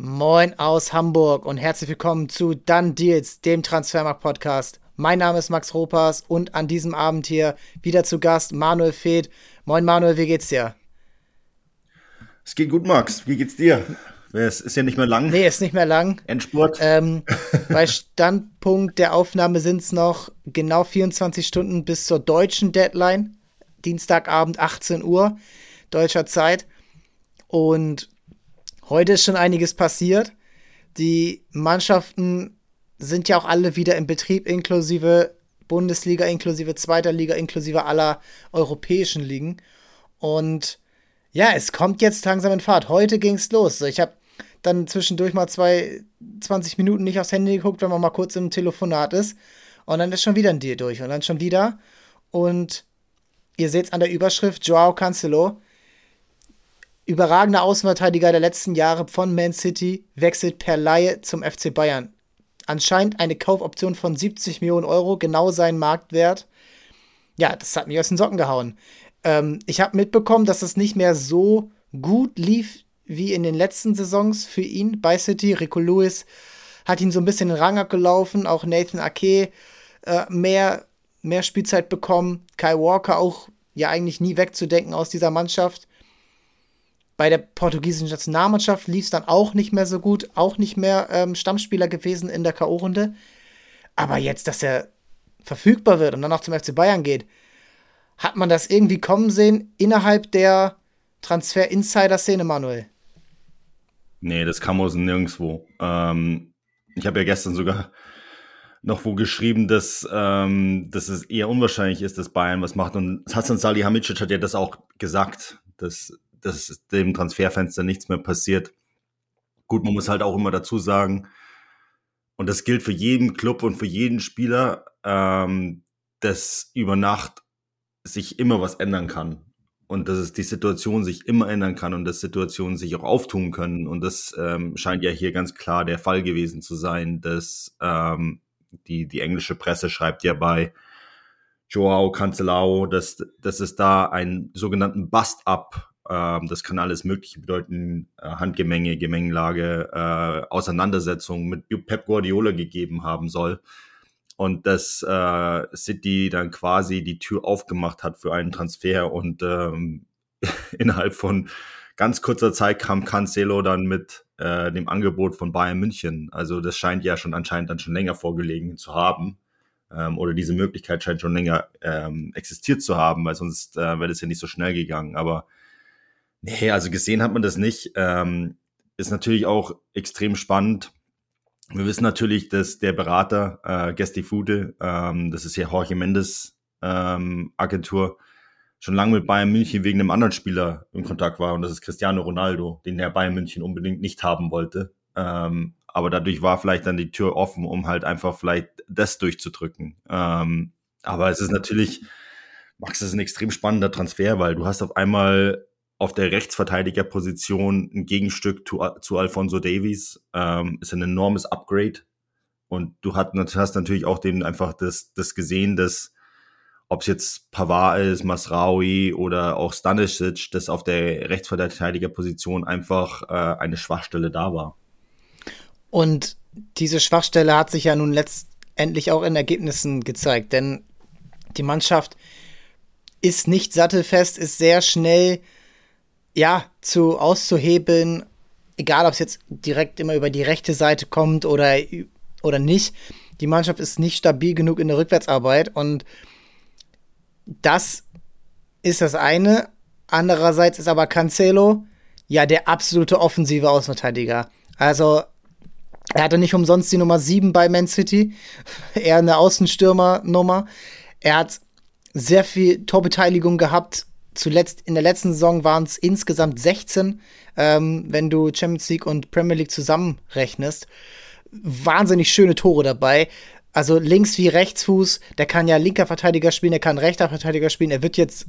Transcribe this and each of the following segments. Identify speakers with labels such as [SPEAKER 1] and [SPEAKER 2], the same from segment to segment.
[SPEAKER 1] Moin aus Hamburg und herzlich willkommen zu Dann Deals, dem Transfermarkt-Podcast. Mein Name ist Max Ropas und an diesem Abend hier wieder zu Gast Manuel Feth. Moin Manuel, wie geht's dir?
[SPEAKER 2] Es geht gut, Max. Wie geht's dir? Es ist ja nicht mehr lang.
[SPEAKER 1] Nee, ist nicht mehr lang.
[SPEAKER 2] Endspurt.
[SPEAKER 1] Ähm, bei Standpunkt der Aufnahme sind es noch genau 24 Stunden bis zur deutschen Deadline. Dienstagabend 18 Uhr deutscher Zeit. Und heute ist schon einiges passiert. Die Mannschaften sind ja auch alle wieder im Betrieb, inklusive Bundesliga, inklusive zweiter Liga, inklusive aller europäischen Ligen. Und ja, es kommt jetzt langsam in Fahrt. Heute ging es los. Ich habe dann zwischendurch mal zwei, 20 Minuten nicht aufs Handy geguckt, wenn man mal kurz im Telefonat ist. Und dann ist schon wieder ein Deal durch. Und dann schon wieder. Und ihr seht es an der Überschrift, Joao Cancelo, überragender Außenverteidiger der letzten Jahre von Man City, wechselt per Laie zum FC Bayern. Anscheinend eine Kaufoption von 70 Millionen Euro, genau sein Marktwert. Ja, das hat mich aus den Socken gehauen. Ähm, ich habe mitbekommen, dass es nicht mehr so gut lief wie in den letzten Saisons für ihn bei City. Rico Lewis hat ihn so ein bisschen in den Rang abgelaufen, auch Nathan Ake äh, mehr, mehr Spielzeit bekommen. Kai Walker auch ja eigentlich nie wegzudenken aus dieser Mannschaft. Bei der portugiesischen Nationalmannschaft lief es dann auch nicht mehr so gut, auch nicht mehr ähm, Stammspieler gewesen in der K.O.-Runde. Aber jetzt, dass er verfügbar wird und dann auch zum FC Bayern geht, hat man das irgendwie kommen sehen innerhalb der Transfer-Insider-Szene, Manuel?
[SPEAKER 2] Nee, das kam aus nirgendwo. Ähm, ich habe ja gestern sogar noch wo geschrieben, dass, ähm, dass es eher unwahrscheinlich ist, dass Bayern was macht. Und Hassan Salihamidzic hat ja das auch gesagt, dass, dass dem Transferfenster nichts mehr passiert. Gut, man muss halt auch immer dazu sagen, und das gilt für jeden Club und für jeden Spieler, ähm, dass über Nacht sich immer was ändern kann und dass es die Situation sich immer ändern kann und dass Situationen sich auch auftun können. Und das ähm, scheint ja hier ganz klar der Fall gewesen zu sein, dass ähm, die, die englische Presse schreibt ja bei Joao Cancelao, dass, dass es da einen sogenannten Bust-Up, das kann alles Mögliche bedeuten, äh, Handgemenge, Gemengelage, äh, Auseinandersetzung mit Pep Guardiola gegeben haben soll und dass äh, City dann quasi die Tür aufgemacht hat für einen Transfer und ähm, innerhalb von ganz kurzer Zeit kam Cancelo dann mit äh, dem Angebot von Bayern München. Also das scheint ja schon anscheinend dann schon länger vorgelegen zu haben. Ähm, oder diese Möglichkeit scheint schon länger ähm, existiert zu haben, weil sonst äh, wäre das ja nicht so schnell gegangen. Aber nee, also gesehen hat man das nicht. Ähm, ist natürlich auch extrem spannend wir wissen natürlich, dass der Berater äh, Gestifude, ähm, das ist ja Jorge Mendes ähm, Agentur, schon lange mit Bayern München wegen einem anderen Spieler in Kontakt war und das ist Cristiano Ronaldo, den der Bayern München unbedingt nicht haben wollte. Ähm, aber dadurch war vielleicht dann die Tür offen, um halt einfach vielleicht das durchzudrücken. Ähm, aber es ist natürlich, Max, es ist ein extrem spannender Transfer, weil du hast auf einmal auf der Rechtsverteidigerposition ein Gegenstück zu, zu Alfonso Davies. Ähm, ist ein enormes Upgrade. Und du hast, hast natürlich auch den einfach das, das gesehen, dass ob es jetzt Pavard ist, Masraoui oder auch Stanisic, dass auf der Rechtsverteidigerposition einfach äh, eine Schwachstelle da war.
[SPEAKER 1] Und diese Schwachstelle hat sich ja nun letztendlich auch in Ergebnissen gezeigt, denn die Mannschaft ist nicht sattelfest, ist sehr schnell ja, zu auszuhebeln, egal ob es jetzt direkt immer über die rechte Seite kommt oder, oder nicht. Die Mannschaft ist nicht stabil genug in der Rückwärtsarbeit und das ist das eine. Andererseits ist aber Cancelo ja der absolute offensive Außenverteidiger. Also er hatte nicht umsonst die Nummer 7 bei Man City, eher eine Außenstürmer-Nummer. Er hat sehr viel Torbeteiligung gehabt zuletzt in der letzten Saison waren es insgesamt 16, ähm, wenn du Champions League und Premier League zusammenrechnest. Wahnsinnig schöne Tore dabei. Also links wie Rechtsfuß, der kann ja linker Verteidiger spielen, der kann rechter Verteidiger spielen. Er wird jetzt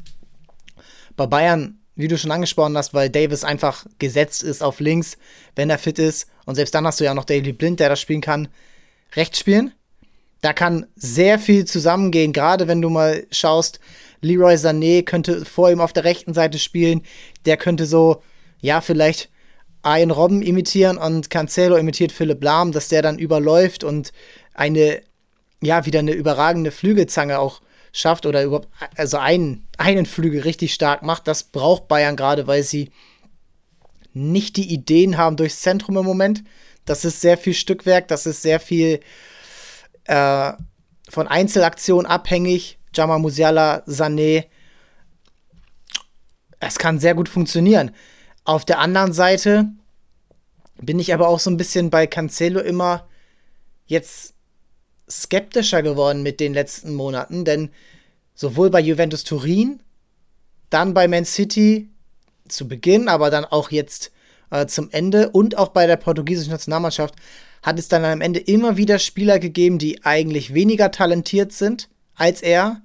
[SPEAKER 1] bei Bayern, wie du schon angesprochen hast, weil Davis einfach gesetzt ist auf links, wenn er fit ist. Und selbst dann hast du ja noch Daily Blind, der das spielen kann, rechts spielen. Da kann sehr viel zusammengehen, gerade wenn du mal schaust, Leroy Sané könnte vor ihm auf der rechten Seite spielen. Der könnte so, ja, vielleicht Ian Robben imitieren und Cancelo imitiert Philipp Lahm, dass der dann überläuft und eine, ja, wieder eine überragende Flügelzange auch schafft oder überhaupt, also einen, einen Flügel richtig stark macht. Das braucht Bayern gerade, weil sie nicht die Ideen haben durchs Zentrum im Moment. Das ist sehr viel Stückwerk, das ist sehr viel äh, von Einzelaktionen abhängig. Jama Musiala, Sané. Es kann sehr gut funktionieren. Auf der anderen Seite bin ich aber auch so ein bisschen bei Cancelo immer jetzt skeptischer geworden mit den letzten Monaten, denn sowohl bei Juventus Turin, dann bei Man City zu Beginn, aber dann auch jetzt äh, zum Ende und auch bei der portugiesischen Nationalmannschaft hat es dann am Ende immer wieder Spieler gegeben, die eigentlich weniger talentiert sind als er,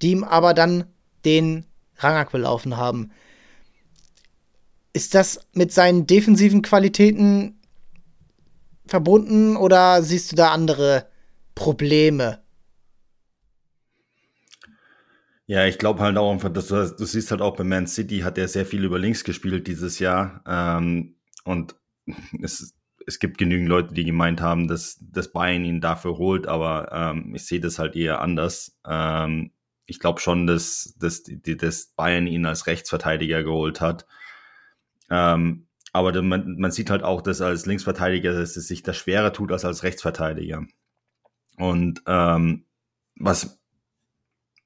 [SPEAKER 1] die ihm aber dann den Rang abgelaufen haben. Ist das mit seinen defensiven Qualitäten verbunden oder siehst du da andere Probleme?
[SPEAKER 2] Ja, ich glaube halt auch einfach, dass du, du siehst halt auch bei Man City hat er sehr viel über links gespielt dieses Jahr. Ähm, und es, es gibt genügend Leute, die gemeint haben, dass, dass Bayern ihn dafür holt, aber ähm, ich sehe das halt eher anders. Ähm, ich glaube schon, dass, dass, dass Bayern ihn als Rechtsverteidiger geholt hat. Ähm, aber man, man sieht halt auch, dass als Linksverteidiger dass es sich das schwerer tut als als Rechtsverteidiger. Und ähm, was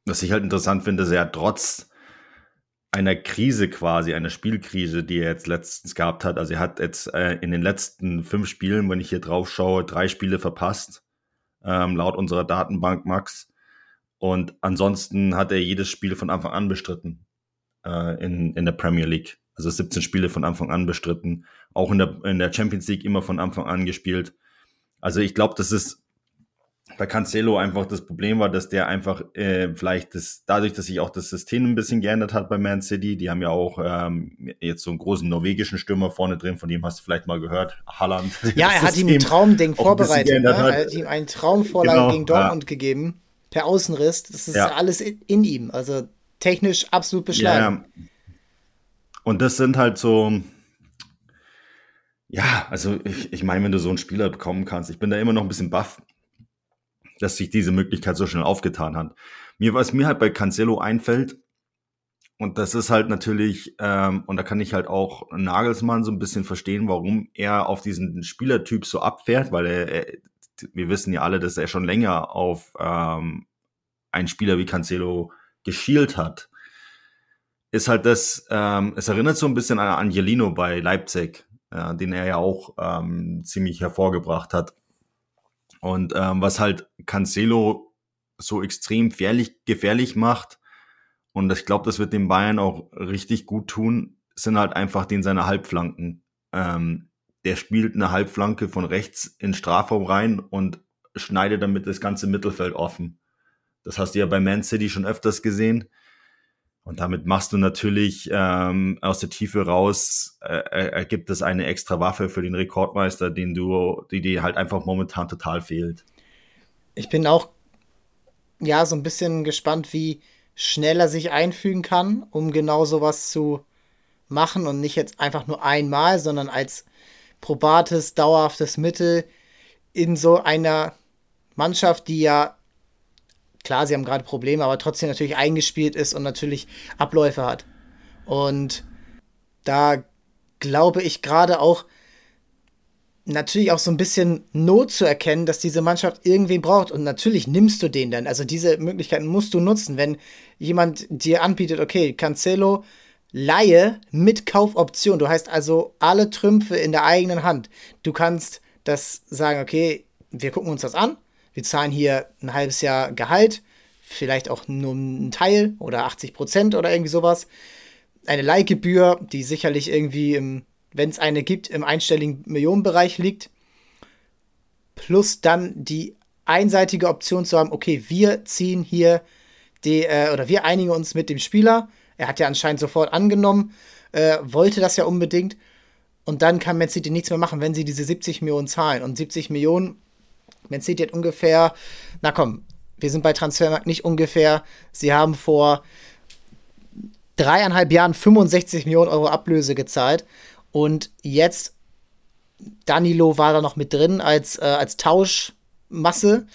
[SPEAKER 2] was ich halt interessant finde, ist er trotz einer Krise quasi, einer Spielkrise, die er jetzt letztens gehabt hat. Also er hat jetzt äh, in den letzten fünf Spielen, wenn ich hier drauf schaue, drei Spiele verpasst, ähm, laut unserer Datenbank Max. Und ansonsten hat er jedes Spiel von Anfang an bestritten äh, in, in der Premier League. Also 17 Spiele von Anfang an bestritten. Auch in der, in der Champions League immer von Anfang an gespielt. Also ich glaube, das ist bei Cancelo einfach das Problem war, dass der einfach äh, vielleicht das, dadurch, dass sich auch das System ein bisschen geändert hat bei Man City, die haben ja auch ähm, jetzt so einen großen norwegischen Stürmer vorne drin, von dem hast du vielleicht mal gehört, Halland.
[SPEAKER 1] Ja, er hat ihm ein Traumding vorbereitet, ne? er hat ihm einen Traumvorlage genau, gegen Dortmund ja. gegeben, per Außenriss, das ist ja. alles in, in, ihm, also technisch absolut beschlagen. Ja,
[SPEAKER 2] und das sind halt so, ja, also ich, ich meine, wenn du so einen Spieler bekommen kannst, ich bin da immer noch ein bisschen baff, dass sich diese Möglichkeit so schnell aufgetan hat. Mir, was mir halt bei Cancelo einfällt, und das ist halt natürlich, ähm, und da kann ich halt auch Nagelsmann so ein bisschen verstehen, warum er auf diesen Spielertyp so abfährt, weil er, er wir wissen ja alle, dass er schon länger auf ähm, einen Spieler wie Cancelo geschielt hat. Ist halt das, ähm, es erinnert so ein bisschen an Angelino bei Leipzig, äh, den er ja auch ähm, ziemlich hervorgebracht hat. Und ähm, was halt Cancelo so extrem gefährlich, gefährlich macht, und ich glaube, das wird dem Bayern auch richtig gut tun, sind halt einfach den seine Halbflanken. Ähm, der spielt eine Halbflanke von rechts in Strafraum rein und schneidet damit das ganze Mittelfeld offen. Das hast du ja bei Man City schon öfters gesehen. Und damit machst du natürlich ähm, aus der Tiefe raus, äh, ergibt es eine extra Waffe für den Rekordmeister, den du, die dir halt einfach momentan total fehlt.
[SPEAKER 1] Ich bin auch ja so ein bisschen gespannt, wie schnell er sich einfügen kann, um genau sowas zu machen und nicht jetzt einfach nur einmal, sondern als probates, dauerhaftes Mittel in so einer Mannschaft, die ja klar, sie haben gerade Probleme, aber trotzdem natürlich eingespielt ist und natürlich Abläufe hat. Und da glaube ich gerade auch natürlich auch so ein bisschen Not zu erkennen, dass diese Mannschaft irgendwen braucht. Und natürlich nimmst du den dann. Also diese Möglichkeiten musst du nutzen. Wenn jemand dir anbietet, okay, Cancelo, Laie mit Kaufoption. Du hast also alle Trümpfe in der eigenen Hand. Du kannst das sagen, okay, wir gucken uns das an wir zahlen hier ein halbes Jahr Gehalt, vielleicht auch nur einen Teil oder 80 Prozent oder irgendwie sowas. Eine Leihgebühr, die sicherlich irgendwie, wenn es eine gibt, im einstelligen Millionenbereich liegt. Plus dann die einseitige Option zu haben, okay, wir ziehen hier die, äh, oder wir einigen uns mit dem Spieler. Er hat ja anscheinend sofort angenommen, äh, wollte das ja unbedingt. Und dann kann Man City nichts mehr machen, wenn sie diese 70 Millionen zahlen. Und 70 Millionen Man City hat ungefähr, na komm, wir sind bei Transfermarkt nicht ungefähr. Sie haben vor dreieinhalb Jahren 65 Millionen Euro Ablöse gezahlt. Und jetzt, Danilo war da noch mit drin als, äh, als Tauschmasse.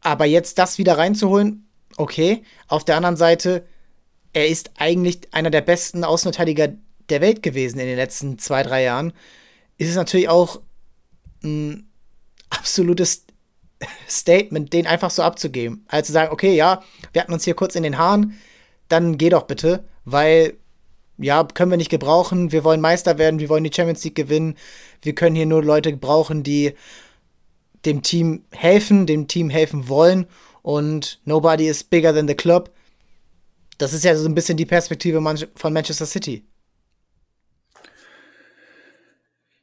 [SPEAKER 1] Aber jetzt das wieder reinzuholen, okay. Auf der anderen Seite, er ist eigentlich einer der besten Außenverteidiger der Welt gewesen in den letzten zwei, drei Jahren. Ist es natürlich auch ein absolutes Statement, den einfach so abzugeben. Also zu sagen, okay, ja, wir hatten uns hier kurz in den Haaren, dann geh doch bitte, weil ja, können wir nicht gebrauchen. Wir wollen Meister werden, wir wollen die Champions League gewinnen. Wir können hier nur Leute brauchen, die dem Team helfen, dem Team helfen wollen. Und nobody is bigger than the club. Das ist ja so ein bisschen die Perspektive von Manchester City.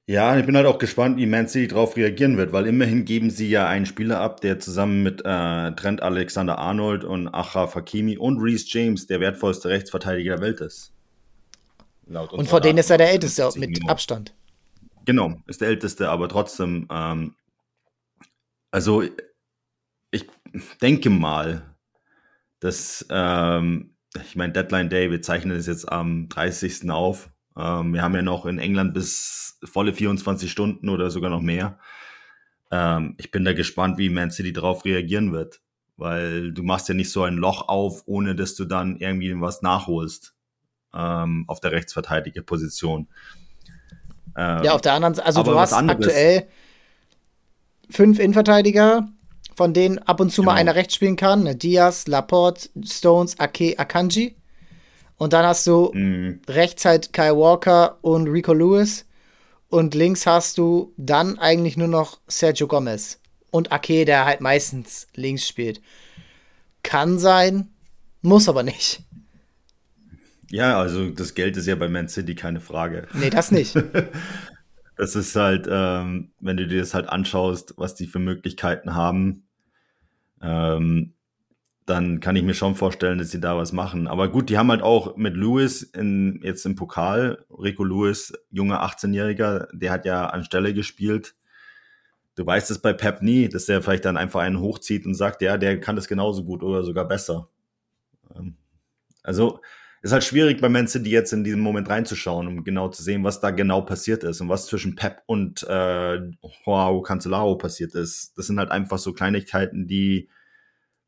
[SPEAKER 2] Ja, ich bin halt auch gespannt, wie Man City darauf reagieren wird, weil immerhin geben sie ja einen Spieler ab, der zusammen mit äh, Trent Alexander-Arnold und Achraf Hakimi und Reece James der wertvollste Rechtsverteidiger der Welt ist.
[SPEAKER 1] und vor denen ist er der Älteste mit. Abstand.
[SPEAKER 2] Genau, ist der Älteste, aber trotzdem, ähm, also ich denke mal, dass, ähm, ich meine, Deadline Day, wir zeichnen es jetzt am 30. auf, ähm, wir haben ja noch in England bis volle 24 Stunden oder sogar noch mehr. Ähm, ich bin da gespannt, wie Man City darauf reagieren wird, weil du machst ja nicht so ein Loch auf, ohne dass du dann irgendwie was nachholst ähm, auf der Rechtsverteidigerposition.
[SPEAKER 1] Ähm, ja, auf der anderen Seite, also du hast aktuell fünf Innenverteidiger, von denen ab und zu genau. mal einer rechts spielen kann. Diaz, Laporte, Stones, Ake, Akanji. Und dann hast du mhm. rechts halt Kyle Walker und Rico Lewis. Und links hast du dann eigentlich nur noch Sergio Gomez. Und Ake, der halt meistens links spielt. Kann sein, muss aber nicht.
[SPEAKER 2] Ja, also das Geld ist ja bei Man City keine Frage.
[SPEAKER 1] Nee, das nicht.
[SPEAKER 2] das ist halt, ähm, wenn du dir das halt anschaust, was die für Möglichkeiten haben, ähm, dann kann ich mir schon vorstellen, dass sie da was machen. Aber gut, die haben halt auch mit Lewis in, jetzt im Pokal, Rico Lewis, junger 18-Jähriger, der hat ja anstelle gespielt. Du weißt es bei Pep nie, dass der vielleicht dann einfach einen hochzieht und sagt, ja, der kann das genauso gut oder sogar besser. Ähm, also ist halt schwierig bei Man City jetzt in diesem Moment reinzuschauen, um genau zu sehen, was da genau passiert ist und was zwischen Pep und äh, Joao Cancelao passiert ist. Das sind halt einfach so Kleinigkeiten, die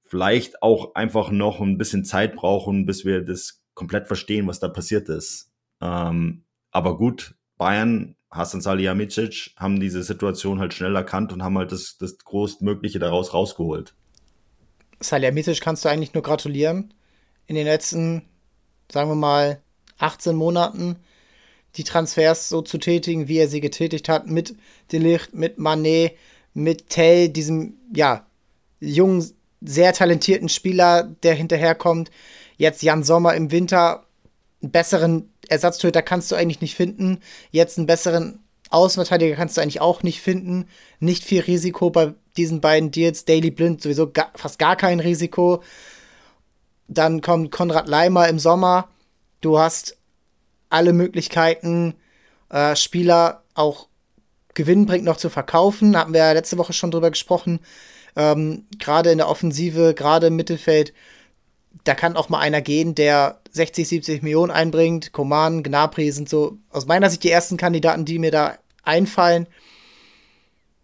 [SPEAKER 2] vielleicht auch einfach noch ein bisschen Zeit brauchen, bis wir das komplett verstehen, was da passiert ist. Ähm, aber gut, Bayern, Hasan Salihamidzic haben diese Situation halt schnell erkannt und haben halt das, das Größtmögliche daraus rausgeholt.
[SPEAKER 1] Salihamidzic kannst du eigentlich nur gratulieren. In den letzten, sagen wir mal, 18 Monaten die Transfers so zu tätigen, wie er sie getätigt hat, mit Delicht, mit Manet, mit Tell, diesem, ja, jungen sehr talentierten Spieler, der hinterherkommt. Jetzt Jan Sommer im Winter, einen besseren Ersatztöter kannst du eigentlich nicht finden. Jetzt einen besseren Außenverteidiger kannst du eigentlich auch nicht finden. Nicht viel Risiko bei diesen beiden Deals. Daily Blind sowieso gar, fast gar kein Risiko. Dann kommt Konrad Leimer im Sommer. Du hast alle Möglichkeiten, äh, Spieler auch gewinnbringend noch zu verkaufen. Da hatten wir ja letzte Woche schon drüber gesprochen. Ähm, gerade in der Offensive, gerade im Mittelfeld, da kann auch mal einer gehen, der 60, 70 Millionen einbringt. Koman, Gnabry sind so aus meiner Sicht die ersten Kandidaten, die mir da einfallen.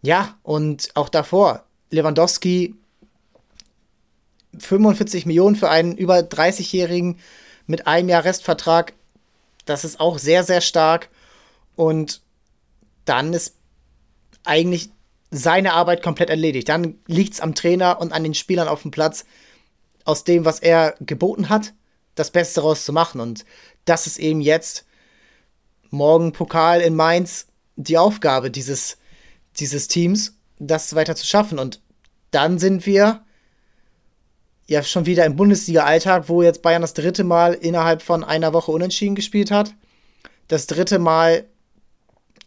[SPEAKER 1] Ja, und auch davor, Lewandowski, 45 Millionen für einen über 30-Jährigen mit einem Jahr Restvertrag, das ist auch sehr, sehr stark. Und dann ist eigentlich seine Arbeit komplett erledigt. Dann liegt es am Trainer und an den Spielern auf dem Platz, aus dem, was er geboten hat, das Beste rauszumachen. Und das ist eben jetzt morgen Pokal in Mainz die Aufgabe dieses, dieses Teams, das weiter zu schaffen. Und dann sind wir ja schon wieder im Bundesliga-Alltag, wo jetzt Bayern das dritte Mal innerhalb von einer Woche unentschieden gespielt hat. Das dritte Mal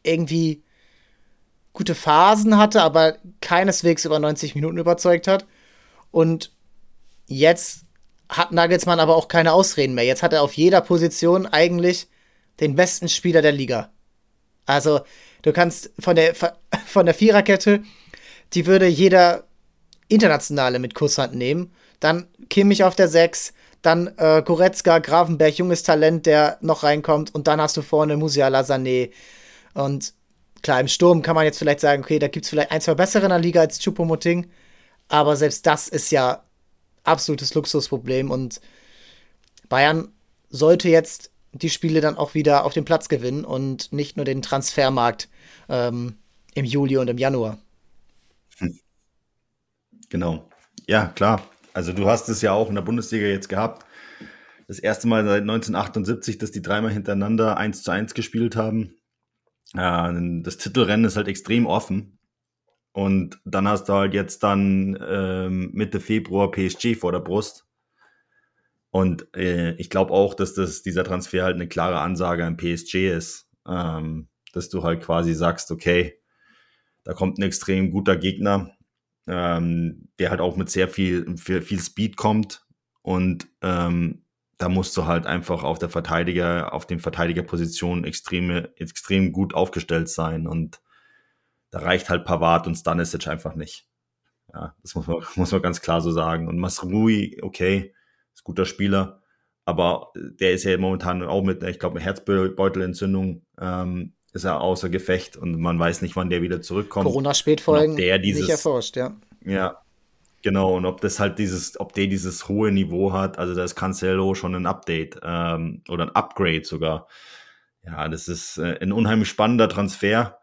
[SPEAKER 1] irgendwie gute Phasen hatte, aber keineswegs über 90 Minuten überzeugt hat. Und jetzt hat Nagelsmann aber auch keine Ausreden mehr. Jetzt hat er auf jeder Position eigentlich den besten Spieler der Liga. Also, du kannst von der, von der Viererkette, die würde jeder Internationale mit Kusshand nehmen. Dann Kimmich auf der 6, dann äh, Goretzka, Gravenberg, junges Talent, der noch reinkommt und dann hast du vorne Musiala, Sané und klar, im Sturm kann man jetzt vielleicht sagen, okay, da gibt es vielleicht ein, zwei bessere in der Liga als Chupomoting, aber selbst das ist ja absolutes Luxusproblem und Bayern sollte jetzt die Spiele dann auch wieder auf den Platz gewinnen und nicht nur den Transfermarkt ähm, im Juli und im Januar. Hm.
[SPEAKER 2] Genau. Ja, klar. Also du hast es ja auch in der Bundesliga jetzt gehabt. Das erste Mal seit 1978, dass die dreimal hintereinander 1 zu 1 gespielt haben. Das Titelrennen ist halt extrem offen. Und dann hast du halt jetzt dann ähm, Mitte Februar PSG vor der Brust. Und äh, ich glaube auch, dass das, dieser Transfer halt eine klare Ansage an PSG ist. Ähm, dass du halt quasi sagst, okay, da kommt ein extrem guter Gegner, ähm, der halt auch mit sehr viel, viel, viel Speed kommt. Und ähm, da musst du halt einfach auf der Verteidiger, auf den Verteidigerpositionen extrem, extrem gut aufgestellt sein. Und da reicht halt Pavard und Stanisic einfach nicht. Ja, das muss man, muss man ganz klar so sagen. Und Masrui, okay, ist guter Spieler, aber der ist ja momentan auch mit, ich glaube, mit Herzbeutelentzündung ähm, ist er außer Gefecht und man weiß nicht, wann der wieder zurückkommt.
[SPEAKER 1] Corona-Spätfolgen
[SPEAKER 2] der dieses,
[SPEAKER 1] nicht erforscht, ja.
[SPEAKER 2] Ja, genau. Und ob das halt dieses, ob der dieses hohe Niveau hat, also da ist Cancelo schon ein Update ähm, oder ein Upgrade sogar. Ja, das ist äh, ein unheimlich spannender Transfer.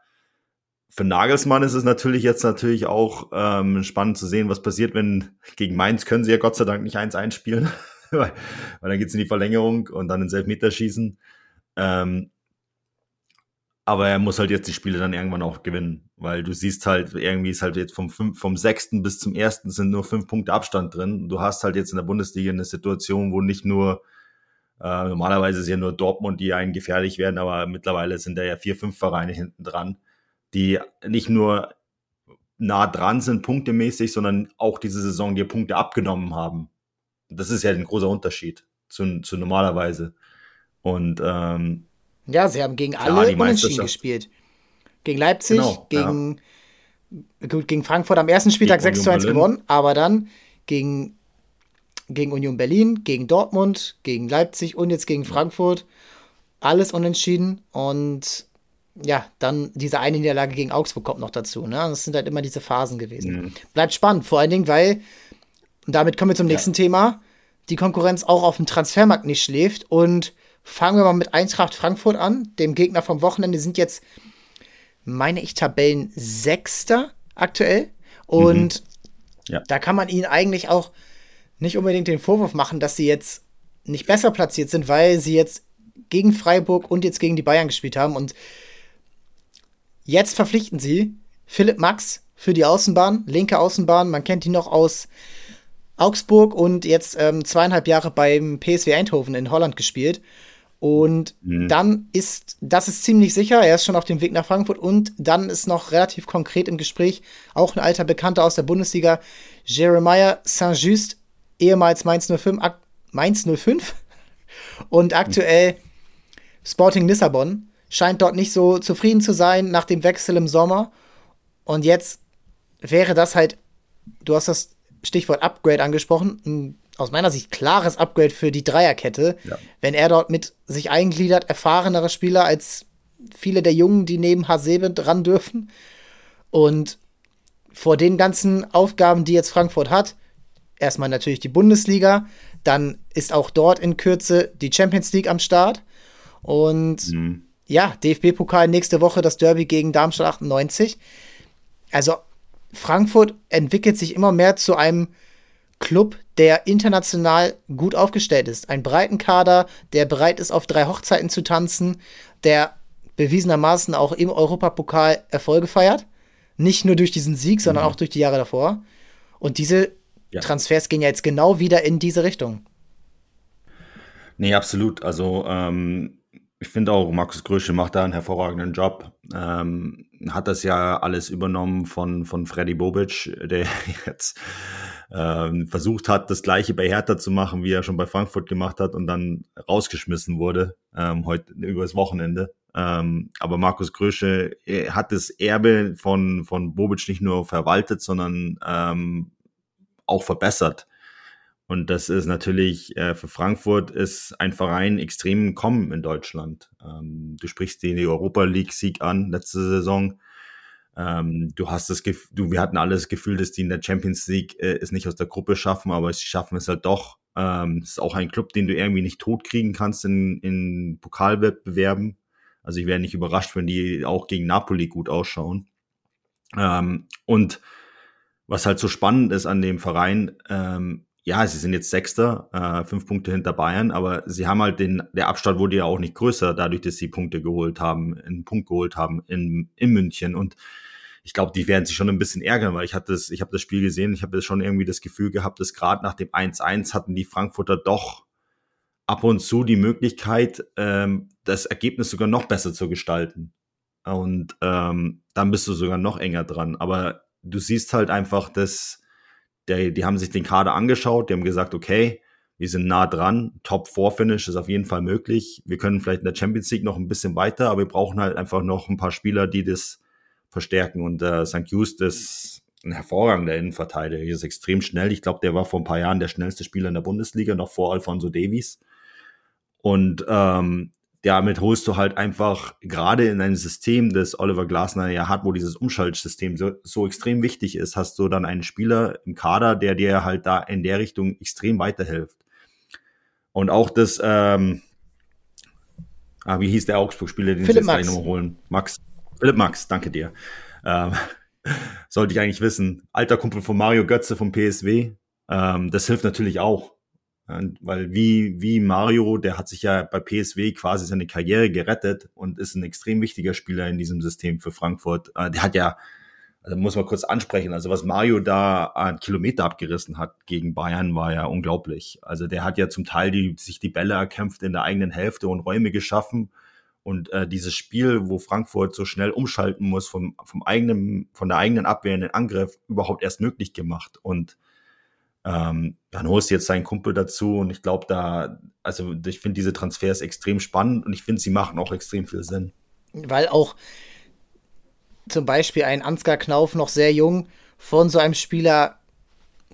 [SPEAKER 2] Für Nagelsmann ist es natürlich jetzt natürlich auch ähm, spannend zu sehen, was passiert, wenn gegen Mainz können sie ja Gott sei Dank nicht 1 einspielen, weil, dann geht's in die Verlängerung und dann ins Elfmeterschießen. Ähm, aber er muss halt jetzt die Spiele dann irgendwann auch gewinnen, weil du siehst halt, irgendwie ist halt jetzt vom, fünf, vom sechsten bis zum ersten sind nur fünf Punkte Abstand drin. Du hast halt jetzt in der Bundesliga eine Situation, wo nicht nur, äh, normalerweise ist ja nur Dortmund, die einen gefährlich werden, aber mittlerweile sind da ja vier, fünf Vereine hinten dran, die nicht nur nah dran sind, punktemäßig, sondern auch diese Saison dir Punkte abgenommen haben. Das ist ja ein großer Unterschied zu, zu normalerweise. Und ähm,
[SPEAKER 1] ja, sie haben gegen alle ja, unentschieden gespielt. Gegen Leipzig, genau, gegen, ja. gut, gegen Frankfurt am ersten Spieltag gegen 6 zu 1 Berlin. gewonnen, aber dann gegen, gegen Union Berlin, gegen Dortmund, gegen Leipzig und jetzt gegen Frankfurt. Alles unentschieden und ja, dann diese eine Niederlage gegen Augsburg kommt noch dazu. Ne? Das sind halt immer diese Phasen gewesen. Mhm. Bleibt spannend, vor allen Dingen, weil, und damit kommen wir zum nächsten ja. Thema, die Konkurrenz auch auf dem Transfermarkt nicht schläft und Fangen wir mal mit Eintracht Frankfurt an, dem Gegner vom Wochenende. sind jetzt, meine ich, Tabellen Sechster aktuell. Und mhm. ja. da kann man ihnen eigentlich auch nicht unbedingt den Vorwurf machen, dass sie jetzt nicht besser platziert sind, weil sie jetzt gegen Freiburg und jetzt gegen die Bayern gespielt haben. Und jetzt verpflichten sie Philipp Max für die Außenbahn, linke Außenbahn. Man kennt ihn noch aus Augsburg und jetzt ähm, zweieinhalb Jahre beim PSW Eindhoven in Holland gespielt. Und mhm. dann ist, das ist ziemlich sicher, er ist schon auf dem Weg nach Frankfurt und dann ist noch relativ konkret im Gespräch auch ein alter Bekannter aus der Bundesliga, Jeremiah Saint-Just, ehemals Mainz 05, Mainz 05 und aktuell Sporting Lissabon, scheint dort nicht so zufrieden zu sein nach dem Wechsel im Sommer. Und jetzt wäre das halt, du hast das Stichwort Upgrade angesprochen, ein aus meiner Sicht klares Upgrade für die Dreierkette, ja. wenn er dort mit sich eingliedert, erfahrenere Spieler als viele der Jungen, die neben Hasebe dran dürfen. Und vor den ganzen Aufgaben, die jetzt Frankfurt hat, erstmal natürlich die Bundesliga, dann ist auch dort in Kürze die Champions League am Start. Und mhm. ja, DFB-Pokal nächste Woche das Derby gegen Darmstadt 98. Also Frankfurt entwickelt sich immer mehr zu einem Club, der international gut aufgestellt ist. Ein breiten Kader, der bereit ist, auf drei Hochzeiten zu tanzen, der bewiesenermaßen auch im Europapokal Erfolge feiert. Nicht nur durch diesen Sieg, sondern mhm. auch durch die Jahre davor. Und diese ja. Transfers gehen ja jetzt genau wieder in diese Richtung.
[SPEAKER 2] Nee, absolut. Also ähm, ich finde auch, Markus Grösche macht da einen hervorragenden Job. Ähm, hat das ja alles übernommen von, von Freddy Bobic, der jetzt ähm, versucht hat, das gleiche bei Hertha zu machen, wie er schon bei Frankfurt gemacht hat und dann rausgeschmissen wurde, ähm, heute übers Wochenende. Ähm, aber Markus Grösche hat das Erbe von, von Bobic nicht nur verwaltet, sondern ähm, auch verbessert. Und das ist natürlich äh, für Frankfurt ist ein Verein extrem kommen in Deutschland. Ähm, du sprichst den Europa League Sieg an letzte Saison. Ähm, du hast das Gefühl, du, wir hatten alles das Gefühl, dass die in der Champions League äh, es nicht aus der Gruppe schaffen, aber sie schaffen es halt doch. Ähm, es ist auch ein Club, den du irgendwie nicht totkriegen kannst in, in Pokalwettbewerben. Also ich wäre nicht überrascht, wenn die auch gegen Napoli gut ausschauen. Ähm, und was halt so spannend ist an dem Verein, ähm, ja, sie sind jetzt Sechster, äh, fünf Punkte hinter Bayern, aber sie haben halt den, der Abstand wurde ja auch nicht größer, dadurch, dass sie Punkte geholt haben, einen Punkt geholt haben in, in München. Und ich glaube, die werden sich schon ein bisschen ärgern, weil ich hatte das, ich habe das Spiel gesehen, ich habe schon irgendwie das Gefühl gehabt, dass gerade nach dem 1-1 hatten die Frankfurter doch ab und zu die Möglichkeit, ähm, das Ergebnis sogar noch besser zu gestalten. Und ähm, dann bist du sogar noch enger dran. Aber du siehst halt einfach, dass der, die haben sich den Kader angeschaut, die haben gesagt, okay, wir sind nah dran, Top 4 Finish ist auf jeden Fall möglich. Wir können vielleicht in der Champions League noch ein bisschen weiter, aber wir brauchen halt einfach noch ein paar Spieler, die das verstärken. Und äh, St. Just ist ein hervorragender Innenverteidiger, er ist extrem schnell. Ich glaube, der war vor ein paar Jahren der schnellste Spieler in der Bundesliga, noch vor Alfonso Davies. Und ähm, damit holst du halt einfach gerade in einem System, das Oliver Glasner ja hat, wo dieses Umschaltsystem so, so extrem wichtig ist, hast du dann einen Spieler im Kader, der dir halt da in der Richtung extrem weiterhilft. Und auch das, ähm, ah, wie hieß der Augsburg-Spieler, den
[SPEAKER 1] Philipp
[SPEAKER 2] sie jetzt nochmal holen? Max. Philipp Max, danke dir. Ähm, sollte ich eigentlich wissen. Alter Kumpel von Mario Götze vom PSW. Ähm, das hilft natürlich auch. Weil wie, wie Mario, der hat sich ja bei PSW quasi seine Karriere gerettet und ist ein extrem wichtiger Spieler in diesem System für Frankfurt. Äh, der hat ja, also muss man kurz ansprechen, also was Mario da an Kilometer abgerissen hat gegen Bayern, war ja unglaublich. Also der hat ja zum Teil die, sich die Bälle erkämpft in der eigenen Hälfte und Räume geschaffen. Und äh, dieses Spiel, wo Frankfurt so schnell umschalten muss, vom, vom eigenen, von der eigenen Abwehr in den Angriff, überhaupt erst möglich gemacht. Und ähm, dann holst du jetzt seinen Kumpel dazu und ich glaube da, also ich finde diese Transfers extrem spannend und ich finde, sie machen auch extrem viel Sinn.
[SPEAKER 1] Weil auch zum Beispiel ein Ansgar Knauf noch sehr jung von so einem Spieler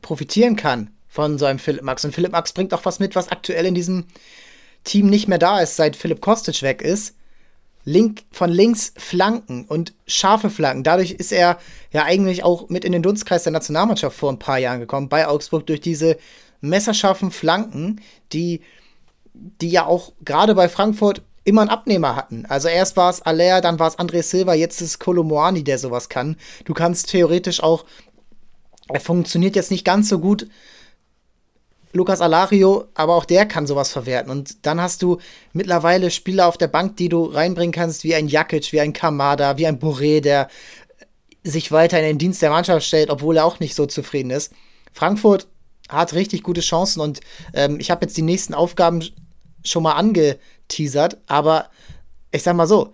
[SPEAKER 1] profitieren kann, von so einem Philipp Max. Und Philipp Max bringt auch was mit, was aktuell in diesem Team nicht mehr da ist, seit Philipp Kostic weg ist. Link, von links Flanken und scharfe Flanken. Dadurch ist er ja eigentlich auch mit in den Dunstkreis der Nationalmannschaft vor ein paar Jahren gekommen, bei Augsburg durch diese messerscharfen Flanken, die, die ja auch gerade bei Frankfurt immer einen Abnehmer hatten. Also erst war es Aller, dann war es André Silva, jetzt ist Kolomoani, der sowas kann. Du kannst theoretisch auch, er funktioniert jetzt nicht ganz so gut Lukas Alario, aber auch der kann sowas verwerten. Und dann hast du mittlerweile Spieler auf der Bank, die du reinbringen kannst, wie ein Jakic, wie ein Kamada, wie ein Bourré, der sich weiter in den Dienst der Mannschaft stellt, obwohl er auch nicht so zufrieden ist. Frankfurt hat richtig gute Chancen und ähm, ich habe jetzt die nächsten Aufgaben schon mal angeteasert, aber ich sag mal so,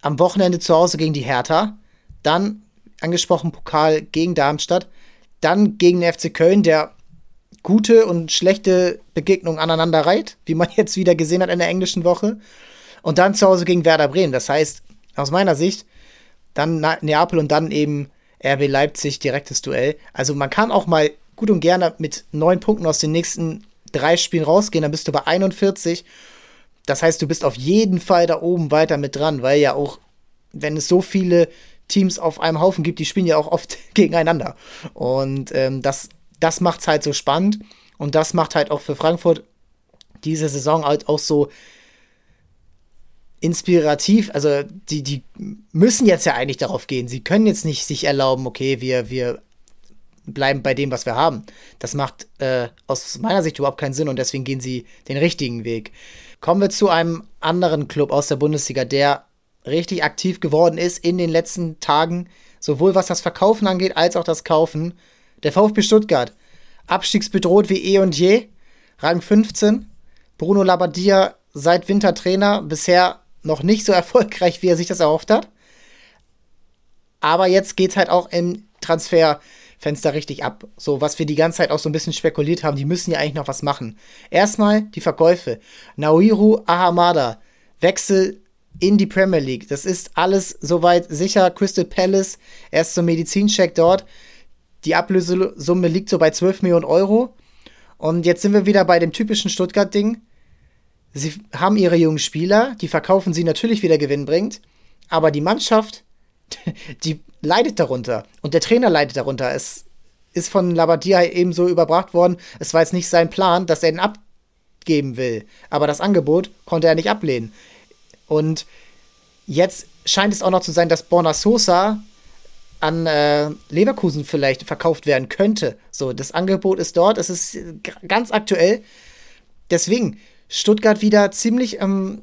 [SPEAKER 1] am Wochenende zu Hause gegen die Hertha, dann angesprochen Pokal gegen Darmstadt, dann gegen den FC Köln, der gute und schlechte Begegnungen aneinander reiht, wie man jetzt wieder gesehen hat in der englischen Woche. Und dann zu Hause gegen Werder Bremen. Das heißt, aus meiner Sicht, dann Neapel und dann eben RB Leipzig direktes Duell. Also man kann auch mal gut und gerne mit neun Punkten aus den nächsten drei Spielen rausgehen, dann bist du bei 41. Das heißt, du bist auf jeden Fall da oben weiter mit dran, weil ja auch, wenn es so viele Teams auf einem Haufen gibt, die spielen ja auch oft gegeneinander. Und ähm, das das macht es halt so spannend und das macht halt auch für Frankfurt diese Saison halt auch so inspirativ. Also die, die müssen jetzt ja eigentlich darauf gehen. Sie können jetzt nicht sich erlauben, okay, wir, wir bleiben bei dem, was wir haben. Das macht äh, aus meiner Sicht überhaupt keinen Sinn und deswegen gehen sie den richtigen Weg. Kommen wir zu einem anderen Club aus der Bundesliga, der richtig aktiv geworden ist in den letzten Tagen, sowohl was das Verkaufen angeht, als auch das Kaufen. Der VfB Stuttgart, abstiegsbedroht wie eh und je, Rang 15. Bruno Labbadia seit Wintertrainer, bisher noch nicht so erfolgreich, wie er sich das erhofft hat. Aber jetzt geht es halt auch im Transferfenster richtig ab. So, was wir die ganze Zeit auch so ein bisschen spekuliert haben, die müssen ja eigentlich noch was machen. Erstmal die Verkäufe. Naoiru Ahamada, Wechsel in die Premier League. Das ist alles soweit sicher. Crystal Palace, erst zum Medizincheck dort. Die Ablösesumme liegt so bei 12 Millionen Euro. Und jetzt sind wir wieder bei dem typischen Stuttgart-Ding. Sie haben ihre jungen Spieler, die verkaufen sie natürlich wieder gewinnbringend, aber die Mannschaft, die leidet darunter. Und der Trainer leidet darunter. Es ist von Labadia ebenso überbracht worden. Es war jetzt nicht sein Plan, dass er ihn abgeben will. Aber das Angebot konnte er nicht ablehnen. Und jetzt scheint es auch noch zu sein, dass Borna Sosa an äh, Leverkusen vielleicht verkauft werden könnte. So, das Angebot ist dort, es ist ganz aktuell. Deswegen, Stuttgart wieder ziemlich ähm,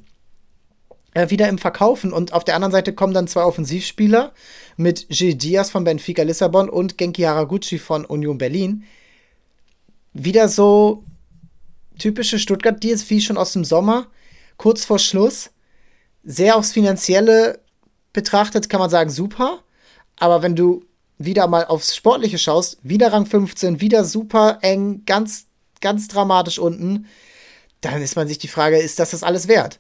[SPEAKER 1] äh, wieder im Verkaufen und auf der anderen Seite kommen dann zwei Offensivspieler mit Gilles Diaz von Benfica Lissabon und Genki Haraguchi von Union Berlin. Wieder so typische Stuttgart-Deals wie schon aus dem Sommer, kurz vor Schluss. Sehr aufs Finanzielle betrachtet kann man sagen, super. Aber wenn du wieder mal aufs Sportliche schaust, wieder Rang 15, wieder super eng, ganz, ganz dramatisch unten, dann ist man sich die Frage, ist das das alles wert?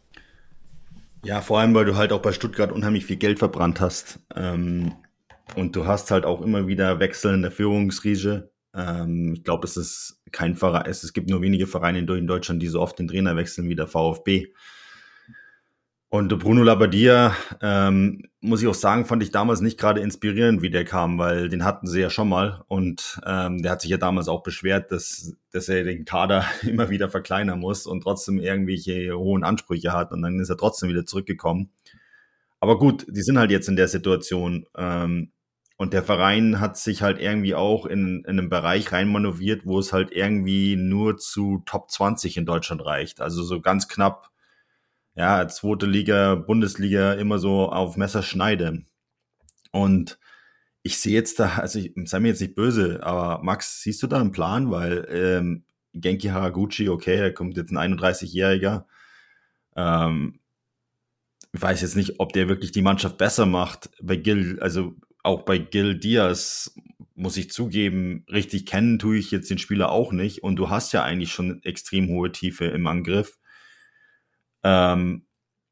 [SPEAKER 2] Ja, vor allem, weil du halt auch bei Stuttgart unheimlich viel Geld verbrannt hast. Ähm, und du hast halt auch immer wieder wechselnde Führungsriege. Ähm, ich glaube, es ist kein Verein, es, es gibt nur wenige Vereine in Deutschland, die so oft den Trainer wechseln wie der VfB. Und Bruno Labbadia, ähm, muss ich auch sagen, fand ich damals nicht gerade inspirierend, wie der kam, weil den hatten sie ja schon mal. Und ähm, der hat sich ja damals auch beschwert, dass, dass er den Kader immer wieder verkleinern muss und trotzdem irgendwelche hohen Ansprüche hat. Und dann ist er trotzdem wieder zurückgekommen. Aber gut, die sind halt jetzt in der Situation. Ähm, und der Verein hat sich halt irgendwie auch in, in einen Bereich reinmanövriert, wo es halt irgendwie nur zu Top 20 in Deutschland reicht. Also so ganz knapp ja, zweite Liga, Bundesliga immer so auf Messerschneide. Und ich sehe jetzt da, also ich sei mir jetzt nicht böse, aber Max, siehst du da einen Plan? Weil ähm, Genki Haraguchi, okay, da kommt jetzt ein 31-Jähriger. Ähm, ich weiß jetzt nicht, ob der wirklich die Mannschaft besser macht. Bei Gil, also auch bei Gil Diaz muss ich zugeben, richtig kennen tue ich jetzt den Spieler auch nicht. Und du hast ja eigentlich schon extrem hohe Tiefe im Angriff. Ähm,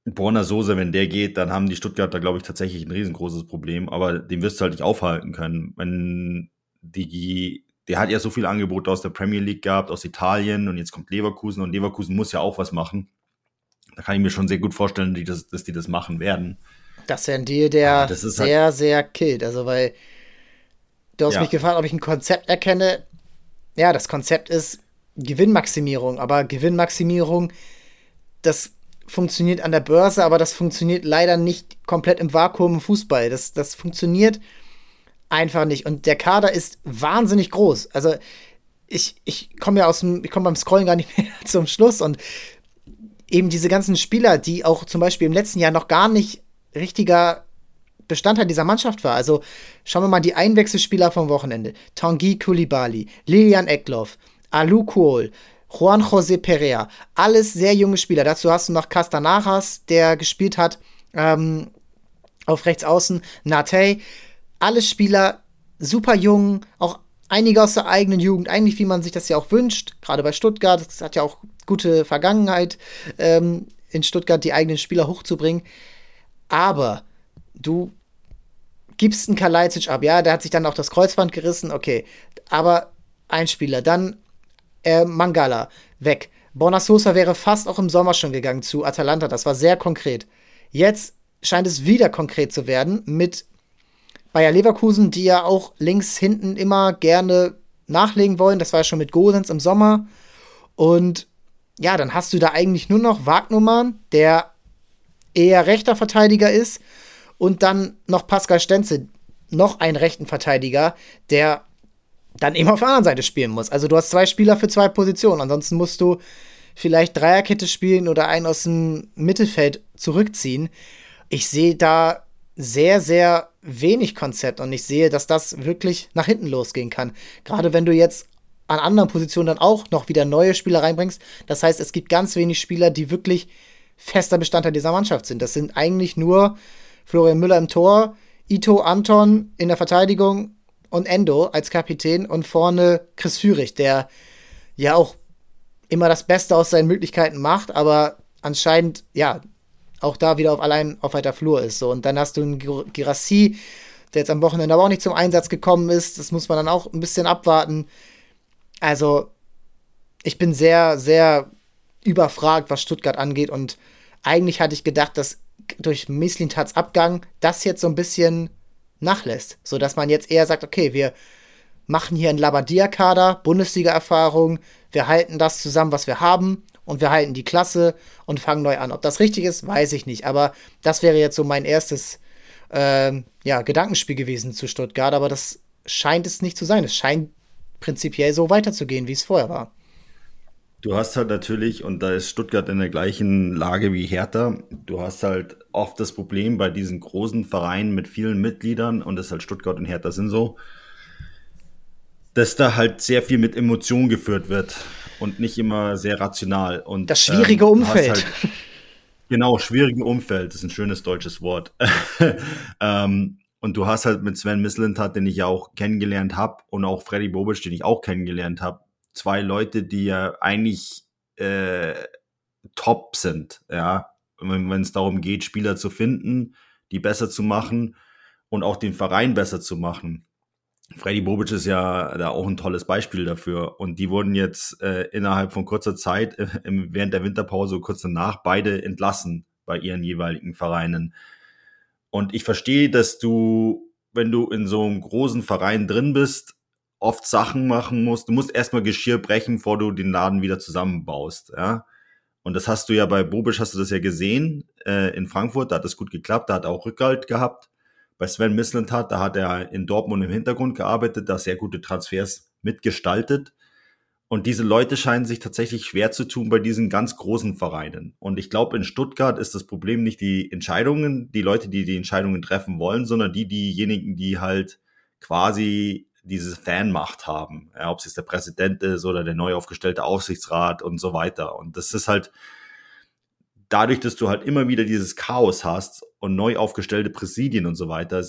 [SPEAKER 2] Borna Soße, wenn der geht, dann haben die Stuttgarter, glaube ich, tatsächlich ein riesengroßes Problem, aber den wirst du halt nicht aufhalten können. Wenn die, der hat ja so viel Angebot aus der Premier League gehabt, aus Italien und jetzt kommt Leverkusen und Leverkusen muss ja auch was machen. Da kann ich mir schon sehr gut vorstellen, die das, dass die das machen werden.
[SPEAKER 1] Das ist ja ein Deal, der halt sehr, halt sehr killt. Also, weil du hast ja. mich gefragt, ob ich ein Konzept erkenne. Ja, das Konzept ist Gewinnmaximierung, aber Gewinnmaximierung, das funktioniert an der Börse, aber das funktioniert leider nicht komplett im Vakuum im Fußball. Das, das funktioniert einfach nicht. Und der Kader ist wahnsinnig groß. Also ich, ich komme ja aus dem, ich komme beim Scrollen gar nicht mehr zum Schluss und eben diese ganzen Spieler, die auch zum Beispiel im letzten Jahr noch gar nicht richtiger Bestandteil dieser Mannschaft war. Also schauen wir mal die Einwechselspieler vom Wochenende. Tanguy Koulibaly, Lilian Eckloff, Alu Kohl, Juan José Perea. Alles sehr junge Spieler. Dazu hast du noch Castanaras, der gespielt hat ähm, auf rechts außen. Nate. Alles Spieler, super jung, auch einige aus der eigenen Jugend, eigentlich wie man sich das ja auch wünscht. Gerade bei Stuttgart. Es hat ja auch gute Vergangenheit, ähm, in Stuttgart die eigenen Spieler hochzubringen. Aber du gibst einen Kalajdzic ab. Ja, der hat sich dann auch das Kreuzband gerissen, okay. Aber ein Spieler. Dann äh, Mangala weg. Bonasosa wäre fast auch im Sommer schon gegangen zu Atalanta. Das war sehr konkret. Jetzt scheint es wieder konkret zu werden mit Bayer Leverkusen, die ja auch links hinten immer gerne nachlegen wollen. Das war ja schon mit Gosens im Sommer. Und ja, dann hast du da eigentlich nur noch Wagnumann, der eher rechter Verteidiger ist. Und dann noch Pascal Stenze, noch einen rechten Verteidiger, der dann eben auf der anderen Seite spielen muss. Also du hast zwei Spieler für zwei Positionen. Ansonsten musst du vielleicht Dreierkette spielen oder einen aus dem Mittelfeld zurückziehen. Ich sehe da sehr, sehr wenig Konzept und ich sehe, dass das wirklich nach hinten losgehen kann. Gerade wenn du jetzt an anderen Positionen dann auch noch wieder neue Spieler reinbringst. Das heißt, es gibt ganz wenig Spieler, die wirklich fester Bestandteil dieser Mannschaft sind. Das sind eigentlich nur Florian Müller im Tor, Ito Anton in der Verteidigung und Endo als Kapitän und vorne Chris Führig, der ja auch immer das Beste aus seinen Möglichkeiten macht, aber anscheinend, ja, auch da wieder auf allein auf weiter Flur ist. So. Und dann hast du einen Girassi, der jetzt am Wochenende aber auch nicht zum Einsatz gekommen ist. Das muss man dann auch ein bisschen abwarten. Also, ich bin sehr, sehr überfragt, was Stuttgart angeht. Und eigentlich hatte ich gedacht, dass durch Mislintats Abgang das jetzt so ein bisschen nachlässt. Sodass man jetzt eher sagt, okay, wir machen hier einen Labadia-Kader, Bundesliga-Erfahrung, wir halten das zusammen, was wir haben und wir halten die Klasse und fangen neu an. Ob das richtig ist, weiß ich nicht. Aber das wäre jetzt so mein erstes äh, ja, Gedankenspiel gewesen zu Stuttgart. Aber das scheint es nicht zu sein. Es scheint prinzipiell so weiterzugehen, wie es vorher war.
[SPEAKER 2] Du hast halt natürlich, und da ist Stuttgart in der gleichen Lage wie Hertha, du hast halt oft das Problem bei diesen großen Vereinen mit vielen Mitgliedern, und das ist halt Stuttgart und Hertha sind so, dass da halt sehr viel mit Emotionen geführt wird und nicht immer sehr rational. Und,
[SPEAKER 1] das schwierige ähm, Umfeld. Halt,
[SPEAKER 2] genau, schwierige Umfeld, das ist ein schönes deutsches Wort. ähm, und du hast halt mit Sven Mislintat, den ich ja auch kennengelernt habe, und auch Freddy Bobic, den ich auch kennengelernt habe, zwei Leute, die ja eigentlich äh, top sind, ja, wenn es darum geht, Spieler zu finden, die besser zu machen und auch den Verein besser zu machen. Freddy Bobic ist ja da auch ein tolles Beispiel dafür. Und die wurden jetzt äh, innerhalb von kurzer Zeit, äh, während der Winterpause, kurz danach, beide entlassen bei ihren jeweiligen Vereinen. Und ich verstehe, dass du, wenn du in so einem großen Verein drin bist, oft Sachen machen musst. Du musst erstmal Geschirr brechen, bevor du den Laden wieder zusammenbaust. Ja? Und das hast du ja bei Bobic, hast du das ja gesehen äh, in Frankfurt, da hat das gut geklappt, da hat er auch Rückhalt gehabt. Bei Sven Mislintat, da hat er in Dortmund im Hintergrund gearbeitet, da sehr gute Transfers mitgestaltet. Und diese Leute scheinen sich tatsächlich schwer zu tun bei diesen ganz großen Vereinen. Und ich glaube, in Stuttgart ist das Problem nicht die Entscheidungen, die Leute, die die Entscheidungen treffen wollen, sondern die, diejenigen, die halt quasi diese Fanmacht haben. Ja, ob es jetzt der Präsident ist oder der neu aufgestellte Aufsichtsrat und so weiter. Und das ist halt, dadurch, dass du halt immer wieder dieses Chaos hast und neu aufgestellte Präsidien und so weiter,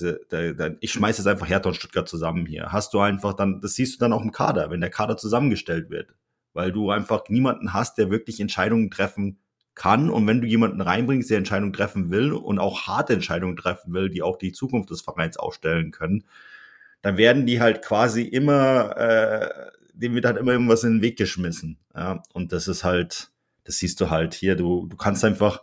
[SPEAKER 2] ich schmeiße jetzt einfach Hertha und Stuttgart zusammen hier. Hast du einfach dann, das siehst du dann auch im Kader, wenn der Kader zusammengestellt wird, weil du einfach niemanden hast, der wirklich Entscheidungen treffen kann. Und wenn du jemanden reinbringst, der Entscheidungen treffen will und auch harte Entscheidungen treffen will, die auch die Zukunft des Vereins aufstellen können, dann werden die halt quasi immer, äh, dem wird halt immer irgendwas in den Weg geschmissen. Ja? Und das ist halt, das siehst du halt hier. Du, du kannst einfach,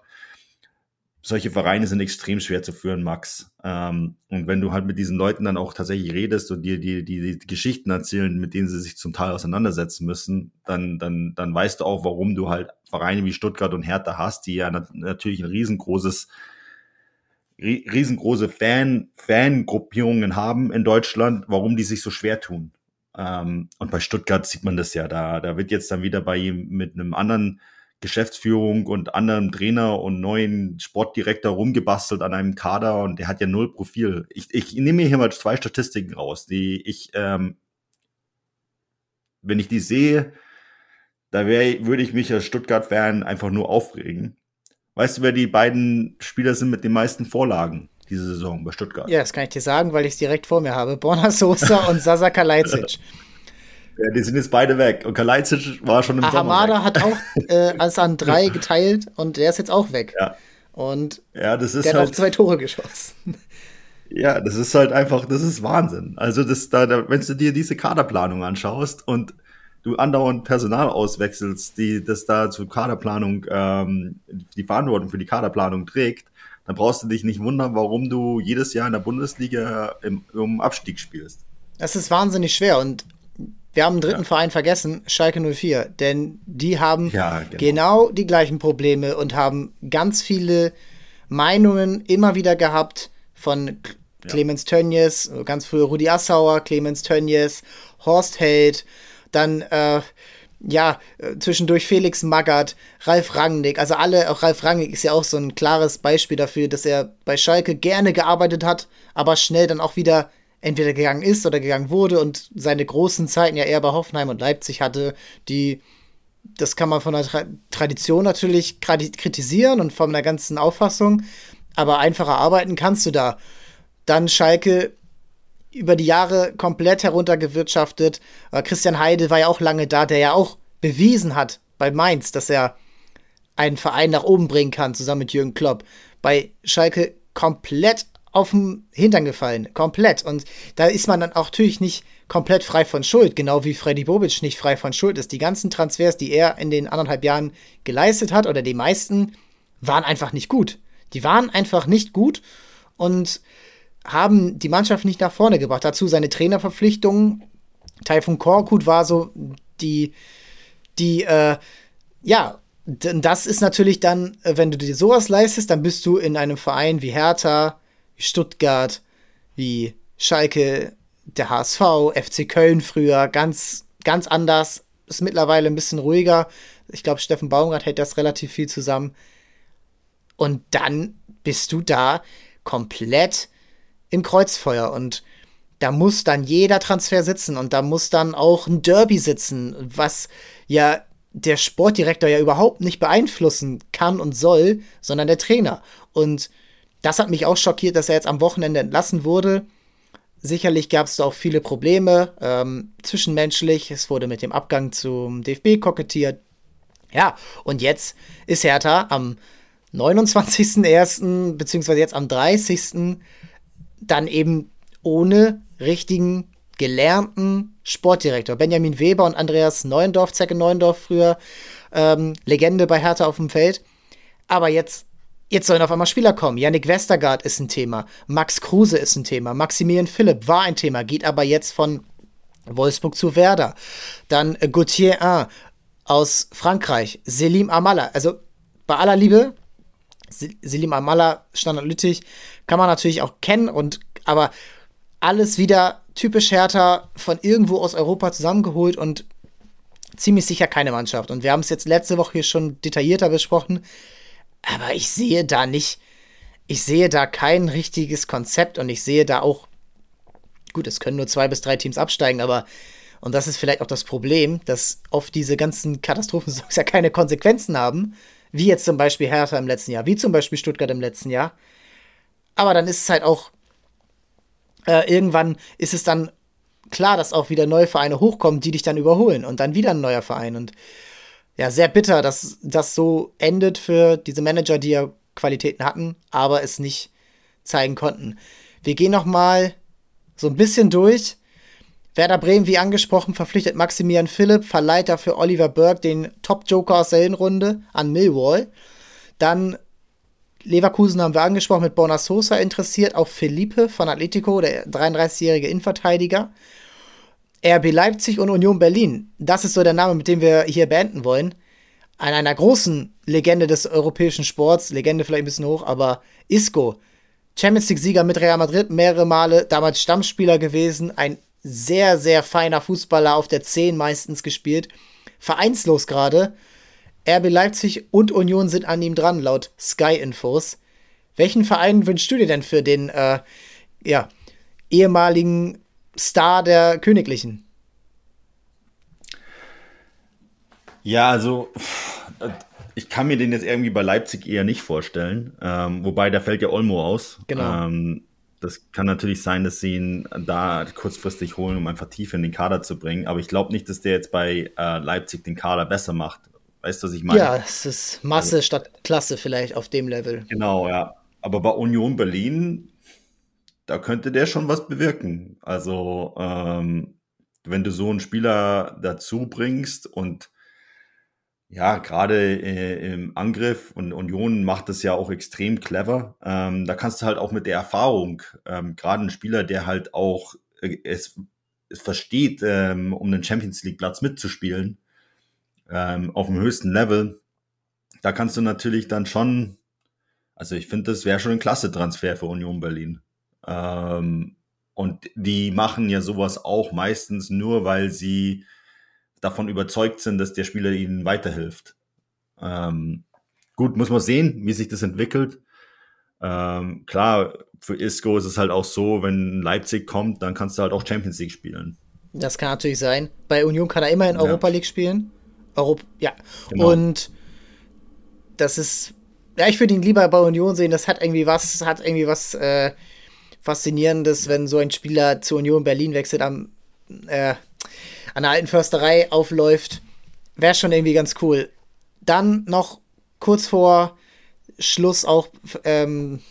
[SPEAKER 2] solche Vereine sind extrem schwer zu führen, Max. Ähm, und wenn du halt mit diesen Leuten dann auch tatsächlich redest und dir die, die, die Geschichten erzählen, mit denen sie sich zum Teil auseinandersetzen müssen, dann, dann, dann weißt du auch, warum du halt Vereine wie Stuttgart und Hertha hast, die ja nat natürlich ein riesengroßes, riesengroße Fan, Fangruppierungen haben in Deutschland, warum die sich so schwer tun. Ähm, und bei Stuttgart sieht man das ja, da, da wird jetzt dann wieder bei ihm mit einem anderen Geschäftsführung und anderem Trainer und neuen Sportdirektor rumgebastelt an einem Kader und der hat ja null Profil. Ich, ich nehme hier mal zwei Statistiken raus, die ich, ähm, wenn ich die sehe, da wär, würde ich mich als Stuttgart-Fan einfach nur aufregen. Weißt du, wer die beiden Spieler sind mit den meisten Vorlagen diese Saison bei Stuttgart?
[SPEAKER 1] Ja, das kann ich dir sagen, weil ich es direkt vor mir habe. Borna Sosa und Sasa Kalajdzic.
[SPEAKER 2] Ja, die sind jetzt beide weg. Und Kalajdzic war schon im
[SPEAKER 1] Ahamada hat auch äh, als an drei geteilt und der ist jetzt auch weg.
[SPEAKER 2] Ja.
[SPEAKER 1] Und
[SPEAKER 2] ja, das ist
[SPEAKER 1] der hat halt, auch zwei Tore geschossen.
[SPEAKER 2] Ja, das ist halt einfach, das ist Wahnsinn. Also, das, da, da, wenn du dir diese Kaderplanung anschaust und du andauernd Personal auswechselst, die das da zur Kaderplanung, ähm, die Verantwortung für die Kaderplanung trägt, dann brauchst du dich nicht wundern, warum du jedes Jahr in der Bundesliga im, im Abstieg spielst.
[SPEAKER 1] Das ist wahnsinnig schwer und wir haben einen dritten ja. Verein vergessen, Schalke 04, denn die haben ja, genau. genau. die gleichen Probleme und haben ganz viele Meinungen immer wieder gehabt von Clemens ja. Tönnies, ganz früher Rudi Assauer, Clemens Tönnies, Horst Held, dann äh, ja, zwischendurch Felix Magath, Ralf Rangnick, also alle, auch Ralf Rangnick ist ja auch so ein klares Beispiel dafür, dass er bei Schalke gerne gearbeitet hat, aber schnell dann auch wieder entweder gegangen ist oder gegangen wurde und seine großen Zeiten ja eher bei Hoffenheim und Leipzig hatte, die, das kann man von der Tra Tradition natürlich kritisieren und von der ganzen Auffassung, aber einfacher arbeiten kannst du da. Dann Schalke über die Jahre komplett heruntergewirtschaftet. Äh, Christian Heide war ja auch lange da, der ja auch bewiesen hat bei Mainz, dass er einen Verein nach oben bringen kann, zusammen mit Jürgen Klopp. Bei Schalke komplett auf den Hintern gefallen, komplett. Und da ist man dann auch natürlich nicht komplett frei von Schuld, genau wie Freddy Bobic nicht frei von Schuld ist. Die ganzen Transfers, die er in den anderthalb Jahren geleistet hat, oder die meisten, waren einfach nicht gut. Die waren einfach nicht gut und haben die Mannschaft nicht nach vorne gebracht. Dazu seine Trainerverpflichtungen. Taifun Korkut war so die, die, äh, ja, das ist natürlich dann, äh, wenn du dir sowas leistest, dann bist du in einem Verein wie Hertha, Stuttgart, wie Schalke, der HSV, FC Köln früher, ganz, ganz anders. Ist mittlerweile ein bisschen ruhiger. Ich glaube, Steffen Baumgart hält das relativ viel zusammen. Und dann bist du da komplett im Kreuzfeuer und da muss dann jeder Transfer sitzen und da muss dann auch ein Derby sitzen, was ja der Sportdirektor ja überhaupt nicht beeinflussen kann und soll, sondern der Trainer. Und das hat mich auch schockiert, dass er jetzt am Wochenende entlassen wurde. Sicherlich gab es da auch viele Probleme ähm, zwischenmenschlich. Es wurde mit dem Abgang zum DFB kokettiert. Ja, und jetzt ist Hertha am 29.01. beziehungsweise jetzt am 30. dann eben ohne richtigen gelernten Sportdirektor. Benjamin Weber und Andreas Neuendorf, Zecke Neuendorf früher, ähm, Legende bei Hertha auf dem Feld. Aber jetzt, jetzt sollen auf einmal Spieler kommen. Yannick Westergaard ist ein Thema. Max Kruse ist ein Thema. Maximilian Philipp war ein Thema, geht aber jetzt von Wolfsburg zu Werder. Dann äh, Gauthier 1 aus Frankreich. Selim Amala. Also bei aller Liebe, Selim Amala, Standard Lüttich, kann man natürlich auch kennen und aber alles wieder typisch Hertha von irgendwo aus Europa zusammengeholt und ziemlich sicher keine Mannschaft. Und wir haben es jetzt letzte Woche hier schon detaillierter besprochen, aber ich sehe da nicht, ich sehe da kein richtiges Konzept und ich sehe da auch, gut, es können nur zwei bis drei Teams absteigen, aber und das ist vielleicht auch das Problem, dass oft diese ganzen Katastrophensaisons ja keine Konsequenzen haben, wie jetzt zum Beispiel Hertha im letzten Jahr, wie zum Beispiel Stuttgart im letzten Jahr. Aber dann ist es halt auch äh, irgendwann ist es dann klar, dass auch wieder neue Vereine hochkommen, die dich dann überholen und dann wieder ein neuer Verein. Und ja, sehr bitter, dass das so endet für diese Manager, die ja Qualitäten hatten, aber es nicht zeigen konnten. Wir gehen noch mal so ein bisschen durch. Werder Bremen, wie angesprochen, verpflichtet Maximilian Philipp, verleiht dafür Oliver Burke den Top-Joker aus der Hinrunde an Millwall. Dann Leverkusen haben wir angesprochen, mit Bona Sosa interessiert, auch Felipe von Atletico, der 33-jährige Innenverteidiger. RB Leipzig und Union Berlin, das ist so der Name, mit dem wir hier beenden wollen. An einer großen Legende des europäischen Sports, Legende vielleicht ein bisschen hoch, aber Isco, Champions League-Sieger mit Real Madrid, mehrere Male, damals Stammspieler gewesen, ein sehr, sehr feiner Fußballer auf der 10 meistens gespielt, vereinslos gerade RB Leipzig und Union sind an ihm dran, laut Sky-Infos. Welchen Verein wünschst du dir denn für den äh, ja, ehemaligen Star der Königlichen?
[SPEAKER 2] Ja, also ich kann mir den jetzt irgendwie bei Leipzig eher nicht vorstellen. Ähm, wobei, da fällt ja Olmo aus.
[SPEAKER 1] Genau.
[SPEAKER 2] Ähm, das kann natürlich sein, dass sie ihn da kurzfristig holen, um einfach tief in den Kader zu bringen. Aber ich glaube nicht, dass der jetzt bei äh, Leipzig den Kader besser macht. Weißt du, was ich meine?
[SPEAKER 1] Ja, es ist Masse also, statt Klasse vielleicht auf dem Level.
[SPEAKER 2] Genau, ja. Aber bei Union Berlin, da könnte der schon was bewirken. Also, ähm, wenn du so einen Spieler dazu bringst und ja, gerade äh, im Angriff und Union macht das ja auch extrem clever. Ähm, da kannst du halt auch mit der Erfahrung, ähm, gerade ein Spieler, der halt auch äh, es, es versteht, ähm, um den Champions League Platz mitzuspielen, ähm, auf dem höchsten Level, da kannst du natürlich dann schon, also ich finde, das wäre schon ein klasse Transfer für Union Berlin. Ähm, und die machen ja sowas auch meistens nur, weil sie davon überzeugt sind, dass der Spieler ihnen weiterhilft. Ähm, gut, muss man sehen, wie sich das entwickelt. Ähm, klar, für Isco ist es halt auch so, wenn Leipzig kommt, dann kannst du halt auch Champions League spielen.
[SPEAKER 1] Das kann natürlich sein. Bei Union kann er immer in Europa League spielen. Europa, ja. Genau. Und das ist, ja, ich würde ihn lieber bei Union sehen. Das hat irgendwie was, hat irgendwie was äh, Faszinierendes, wenn so ein Spieler zu Union Berlin wechselt, am, äh, an der alten Försterei aufläuft. Wäre schon irgendwie ganz cool. Dann noch kurz vor Schluss auch ähm,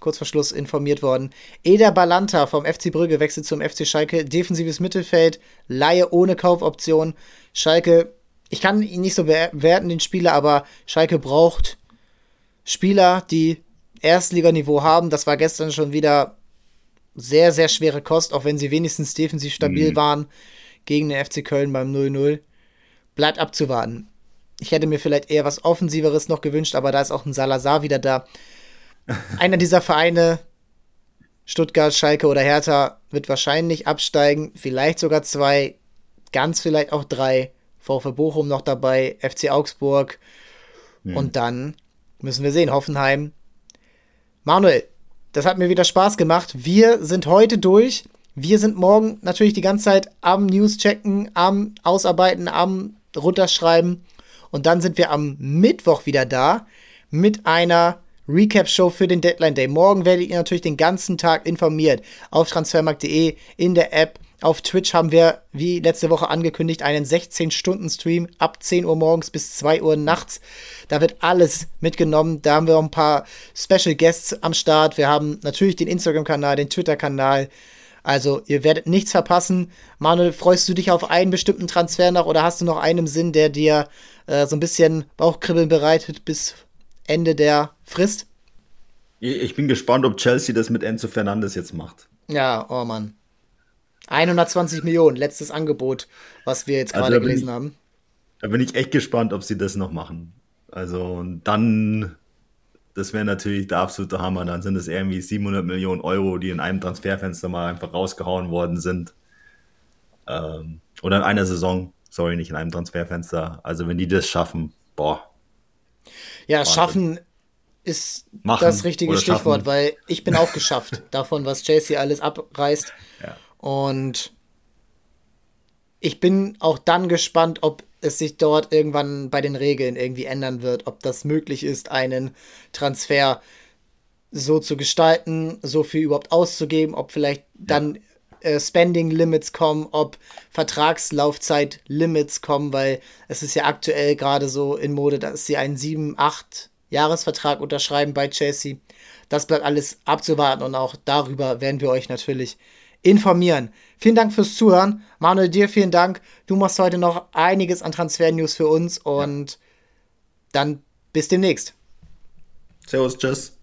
[SPEAKER 1] kurz vor Schluss informiert worden. Eder Balanta vom FC Brügge wechselt zum FC Schalke. Defensives Mittelfeld, Laie ohne Kaufoption. Schalke, ich kann ihn nicht so bewerten, den Spieler, aber Schalke braucht Spieler, die Erstliganiveau haben. Das war gestern schon wieder sehr, sehr schwere Kost, auch wenn sie wenigstens defensiv stabil mhm. waren gegen den FC Köln beim 0-0. Bleibt abzuwarten. Ich hätte mir vielleicht eher was Offensiveres noch gewünscht, aber da ist auch ein Salazar wieder da. Einer dieser Vereine, Stuttgart, Schalke oder Hertha, wird wahrscheinlich absteigen. Vielleicht sogar zwei, ganz vielleicht auch drei. VfB Bochum noch dabei, FC Augsburg. Mhm. Und dann müssen wir sehen, Hoffenheim. Manuel, das hat mir wieder Spaß gemacht. Wir sind heute durch. Wir sind morgen natürlich die ganze Zeit am News checken, am Ausarbeiten, am Runterschreiben. Und dann sind wir am Mittwoch wieder da mit einer Recap-Show für den Deadline Day. Morgen werdet ihr natürlich den ganzen Tag informiert auf transfermarkt.de, in der App. Auf Twitch haben wir, wie letzte Woche angekündigt, einen 16-Stunden-Stream ab 10 Uhr morgens bis 2 Uhr nachts. Da wird alles mitgenommen. Da haben wir auch ein paar Special Guests am Start. Wir haben natürlich den Instagram-Kanal, den Twitter-Kanal. Also, ihr werdet nichts verpassen. Manuel, freust du dich auf einen bestimmten Transfer noch oder hast du noch einen im Sinn, der dir äh, so ein bisschen Bauchkribbeln bereitet bis Ende der Frist.
[SPEAKER 2] Ich bin gespannt, ob Chelsea das mit Enzo Fernandes jetzt macht.
[SPEAKER 1] Ja, oh Mann. 120 Millionen, letztes Angebot, was wir jetzt also gerade gelesen
[SPEAKER 2] ich,
[SPEAKER 1] haben.
[SPEAKER 2] Da bin ich echt gespannt, ob sie das noch machen. Also dann, das wäre natürlich der absolute Hammer. Dann sind es irgendwie 700 Millionen Euro, die in einem Transferfenster mal einfach rausgehauen worden sind. Ähm, oder in einer Saison sorry, nicht in einem Transferfenster. Also wenn die das schaffen, boah.
[SPEAKER 1] Ja, Wahnsinn. schaffen ist Machen das richtige Stichwort, schaffen. weil ich bin auch geschafft davon, was Chelsea alles abreißt. Ja. Und ich bin auch dann gespannt, ob es sich dort irgendwann bei den Regeln irgendwie ändern wird, ob das möglich ist, einen Transfer so zu gestalten, so viel überhaupt auszugeben, ob vielleicht dann äh, Spending Limits kommen, ob Vertragslaufzeit Limits kommen, weil es ist ja aktuell gerade so in Mode, dass sie einen 7, 8 Jahresvertrag unterschreiben bei Chelsea. Das bleibt alles abzuwarten und auch darüber werden wir euch natürlich informieren. Vielen Dank fürs Zuhören. Manuel, dir vielen Dank. Du machst heute noch einiges an Transfer-News für uns und ja. dann bis demnächst.
[SPEAKER 2] Servus, tschüss.